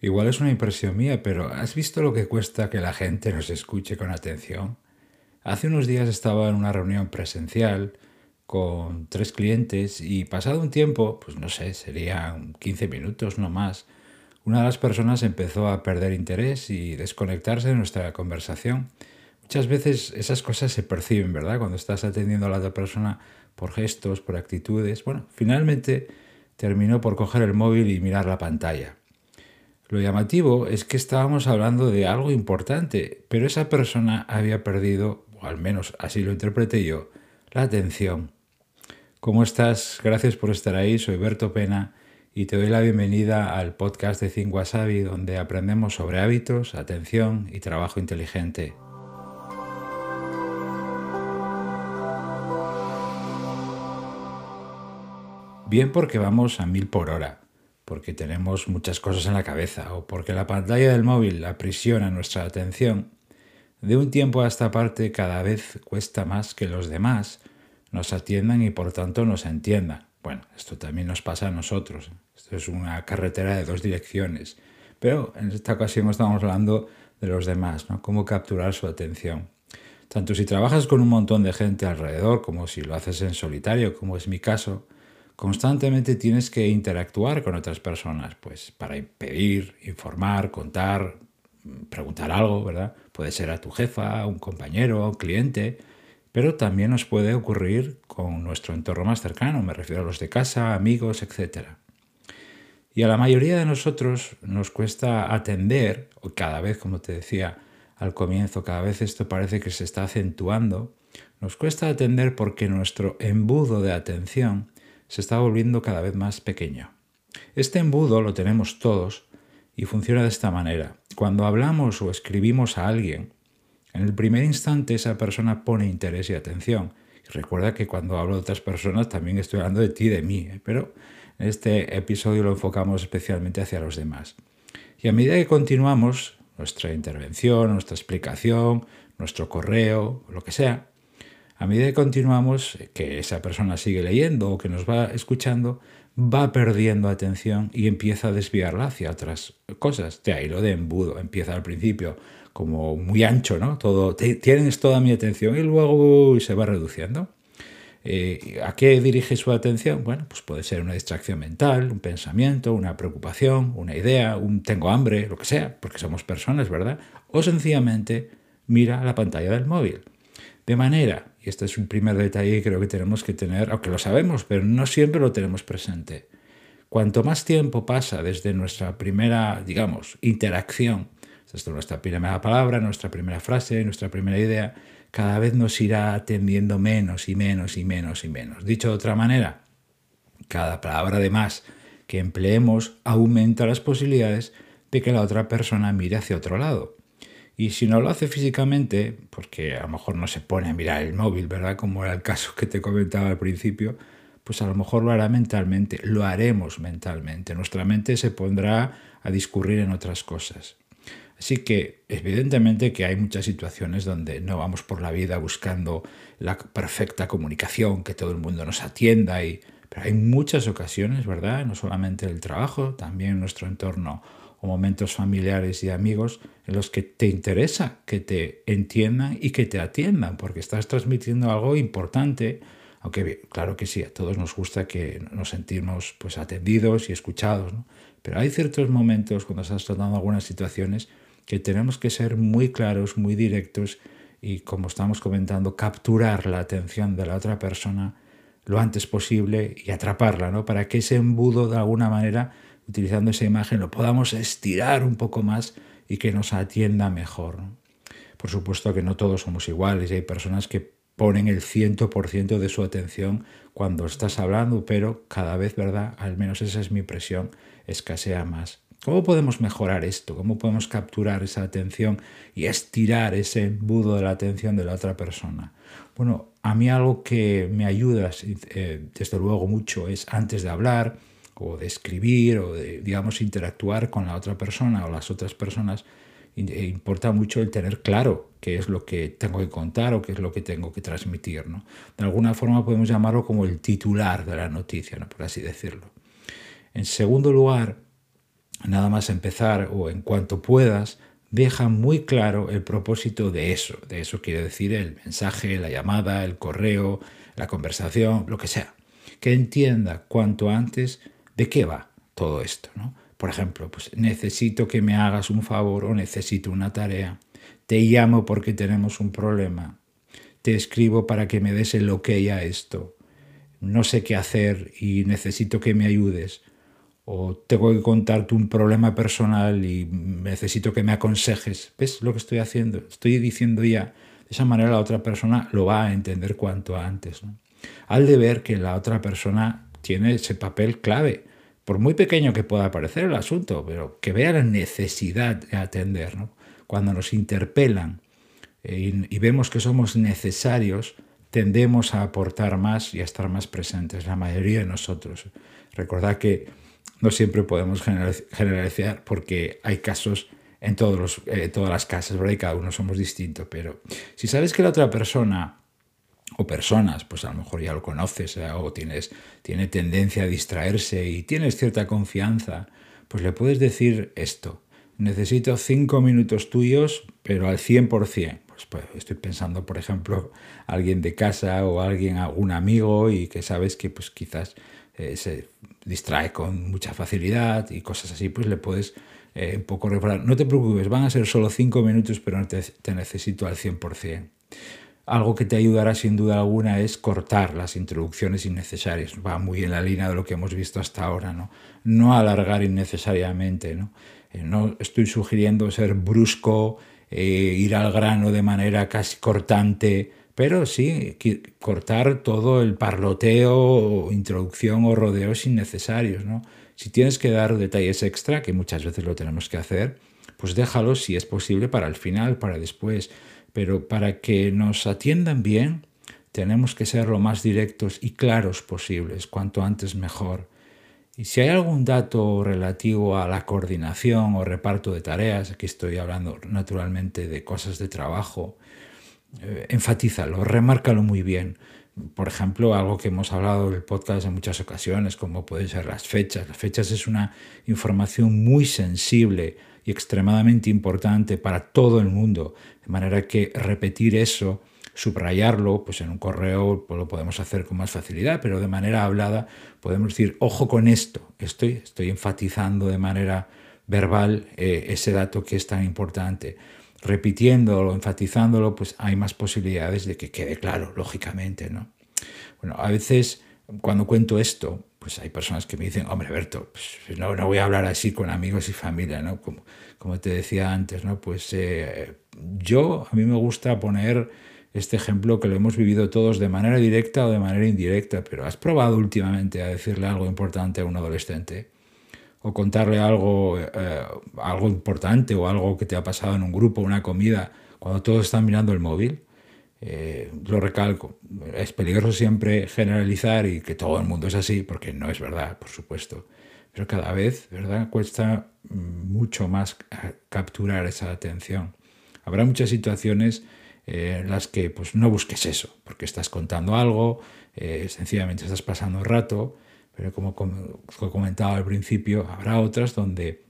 Igual es una impresión mía, pero ¿has visto lo que cuesta que la gente nos escuche con atención? Hace unos días estaba en una reunión presencial con tres clientes y pasado un tiempo, pues no sé, serían 15 minutos, no más, una de las personas empezó a perder interés y desconectarse de nuestra conversación. Muchas veces esas cosas se perciben, ¿verdad? Cuando estás atendiendo a la otra persona por gestos, por actitudes. Bueno, finalmente terminó por coger el móvil y mirar la pantalla. Lo llamativo es que estábamos hablando de algo importante, pero esa persona había perdido, o al menos así lo interpreté yo, la atención. ¿Cómo estás? Gracias por estar ahí. Soy Berto Pena y te doy la bienvenida al podcast de Think Wasabi, donde aprendemos sobre hábitos, atención y trabajo inteligente. Bien porque vamos a mil por hora porque tenemos muchas cosas en la cabeza o porque la pantalla del móvil aprisiona nuestra atención, de un tiempo a esta parte cada vez cuesta más que los demás nos atiendan y por tanto nos entiendan. Bueno, esto también nos pasa a nosotros. Esto es una carretera de dos direcciones. Pero en esta ocasión estamos hablando de los demás, ¿no? Cómo capturar su atención. Tanto si trabajas con un montón de gente alrededor como si lo haces en solitario, como es mi caso, constantemente tienes que interactuar con otras personas, pues para pedir, informar, contar, preguntar algo, ¿verdad? Puede ser a tu jefa, un compañero, un cliente, pero también nos puede ocurrir con nuestro entorno más cercano, me refiero a los de casa, amigos, etc. Y a la mayoría de nosotros nos cuesta atender, cada vez, como te decía al comienzo, cada vez esto parece que se está acentuando, nos cuesta atender porque nuestro embudo de atención se está volviendo cada vez más pequeño. Este embudo lo tenemos todos y funciona de esta manera. Cuando hablamos o escribimos a alguien, en el primer instante esa persona pone interés y atención. Y recuerda que cuando hablo de otras personas también estoy hablando de ti y de mí, ¿eh? pero en este episodio lo enfocamos especialmente hacia los demás. Y a medida que continuamos nuestra intervención, nuestra explicación, nuestro correo, lo que sea, a medida que continuamos, que esa persona sigue leyendo o que nos va escuchando, va perdiendo atención y empieza a desviarla hacia otras cosas. De ahí lo de embudo, empieza al principio como muy ancho, ¿no? Todo, tienes toda mi atención y luego se va reduciendo. Eh, ¿A qué dirige su atención? Bueno, pues puede ser una distracción mental, un pensamiento, una preocupación, una idea, un tengo hambre, lo que sea, porque somos personas, ¿verdad? O sencillamente mira la pantalla del móvil. De manera este es un primer detalle que creo que tenemos que tener, aunque lo sabemos, pero no siempre lo tenemos presente. Cuanto más tiempo pasa desde nuestra primera, digamos, interacción, desde nuestra primera palabra, nuestra primera frase, nuestra primera idea, cada vez nos irá atendiendo menos y menos y menos y menos. Dicho de otra manera, cada palabra de más que empleemos aumenta las posibilidades de que la otra persona mire hacia otro lado. Y si no lo hace físicamente, porque a lo mejor no se pone a mirar el móvil, ¿verdad? Como era el caso que te comentaba al principio, pues a lo mejor lo hará mentalmente, lo haremos mentalmente. Nuestra mente se pondrá a discurrir en otras cosas. Así que evidentemente que hay muchas situaciones donde no vamos por la vida buscando la perfecta comunicación, que todo el mundo nos atienda, y, pero hay muchas ocasiones, ¿verdad? No solamente el trabajo, también nuestro entorno o momentos familiares y amigos en los que te interesa que te entiendan y que te atiendan, porque estás transmitiendo algo importante, aunque claro que sí, a todos nos gusta que nos sentimos pues atendidos y escuchados, pero hay ciertos momentos cuando estás tratando algunas situaciones que tenemos que ser muy claros, muy directos y como estamos comentando, capturar la atención de la otra persona lo antes posible y atraparla, ¿no? Para que ese embudo de alguna manera utilizando esa imagen, lo podamos estirar un poco más y que nos atienda mejor. Por supuesto que no todos somos iguales y hay personas que ponen el 100% de su atención cuando estás hablando, pero cada vez, ¿verdad? Al menos esa es mi impresión, escasea más. ¿Cómo podemos mejorar esto? ¿Cómo podemos capturar esa atención y estirar ese embudo de la atención de la otra persona? Bueno, a mí algo que me ayuda, eh, desde luego mucho, es antes de hablar, o de escribir o de, digamos, interactuar con la otra persona o las otras personas, e importa mucho el tener claro qué es lo que tengo que contar o qué es lo que tengo que transmitir. ¿no? De alguna forma podemos llamarlo como el titular de la noticia, ¿no? por así decirlo. En segundo lugar, nada más empezar o en cuanto puedas, deja muy claro el propósito de eso. De eso quiere decir el mensaje, la llamada, el correo, la conversación, lo que sea. Que entienda cuanto antes de qué va todo esto. ¿no? Por ejemplo, pues necesito que me hagas un favor o necesito una tarea. Te llamo porque tenemos un problema. Te escribo para que me des el ok a esto. No sé qué hacer y necesito que me ayudes o tengo que contarte un problema personal y necesito que me aconsejes. ¿Ves lo que estoy haciendo? Estoy diciendo ya, de esa manera la otra persona lo va a entender cuanto antes. Al de ver que la otra persona tiene ese papel clave, por muy pequeño que pueda parecer el asunto, pero que vea la necesidad de atender. Cuando nos interpelan eh, y vemos que somos necesarios, tendemos a aportar más y a estar más presentes, la mayoría de nosotros. Recordad que no siempre podemos generalizar porque hay casos en todos los, eh, todas las casas, ¿verdad? Y cada uno somos distintos. Pero si sabes que la otra persona o personas, pues a lo mejor ya lo conoces eh, o tienes, tiene tendencia a distraerse y tienes cierta confianza, pues le puedes decir esto. Necesito cinco minutos tuyos, pero al 100%. Pues, pues estoy pensando, por ejemplo, alguien de casa o alguien, algún amigo y que sabes que pues quizás eh, se distrae con mucha facilidad y cosas así, pues le puedes eh, un poco reparar. No te preocupes, van a ser solo cinco minutos, pero no te, necesito al 100%. Algo que te ayudará sin duda alguna es cortar las introducciones innecesarias. Va muy en la línea de lo que hemos visto hasta ahora, ¿no? No alargar innecesariamente, ¿no? Eh, no estoy sugiriendo ser brusco, ir al grano de manera casi cortante, pero sí cortar todo el parloteo, introducción o rodeos innecesarios. ¿no? Si tienes que dar detalles extra, que muchas veces lo tenemos que hacer, pues déjalos si es posible para el final, para después. Pero para que nos atiendan bien, tenemos que ser lo más directos y claros posibles, cuanto antes mejor. Y si hay algún dato relativo a la coordinación o reparto de tareas, aquí estoy hablando naturalmente de cosas de trabajo, eh, enfatízalo, remárcalo muy bien. Por ejemplo, algo que hemos hablado en el podcast en muchas ocasiones, como pueden ser las fechas. Las fechas es una información muy sensible y extremadamente importante para todo el mundo. De manera que repetir eso, subrayarlo, pues en un correo pues lo podemos hacer con más facilidad, pero de manera hablada podemos decir, ojo con esto, estoy, estoy enfatizando de manera verbal eh, ese dato que es tan importante repitiéndolo, enfatizándolo, pues hay más posibilidades de que quede claro, lógicamente, ¿no? Bueno, a veces cuando cuento esto, pues hay personas que me dicen, hombre, Berto, pues no, no voy a hablar así con amigos y familia, ¿no? Como, te decía antes, ¿no? Pues eh, yo, a mí me gusta poner este ejemplo que lo hemos vivido todos de manera directa o de manera indirecta, pero ¿has probado últimamente a decirle algo importante a un adolescente? o contarle algo, eh, algo importante o algo que te ha pasado en un grupo, una comida, cuando todos están mirando el móvil. Eh, lo recalco, es peligroso siempre generalizar y que todo el mundo es así, porque no es verdad, por supuesto. Pero cada vez, ¿verdad? Cuesta mucho más capturar esa atención. Habrá muchas situaciones eh, en las que pues, no busques eso, porque estás contando algo, sencillamente estás pasando rato, pero como, he comentaba al principio, habrá otras donde,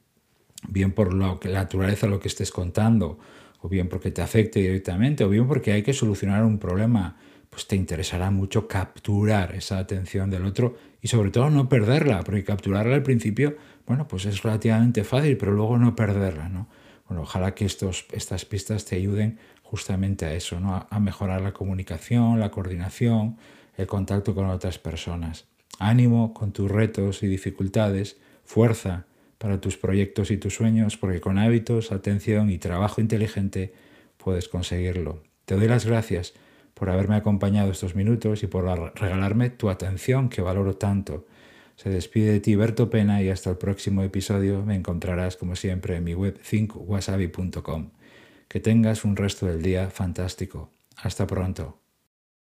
bien por lo que, la naturaleza lo que estés contando, o bien porque te afecte directamente, o bien porque hay que solucionar un problema, pues te interesará mucho capturar esa atención del otro y sobre todo no perderla, porque capturarla al principio, bueno, pues es relativamente fácil, pero luego no perderla, ¿no? Bueno, ojalá que estos, estas pistas te ayuden justamente a eso, ¿no? a mejorar la comunicación, la coordinación, el contacto con otras personas. Ánimo con tus retos y dificultades, fuerza para tus proyectos y tus sueños, porque con hábitos, atención y trabajo inteligente puedes conseguirlo. Te doy las gracias por haberme acompañado estos minutos y por regalarme tu atención que valoro tanto. Se despide de ti Berto Pena y hasta el próximo episodio me encontrarás como siempre en mi web thinkwasabi.com. Que tengas un resto del día fantástico. Hasta pronto.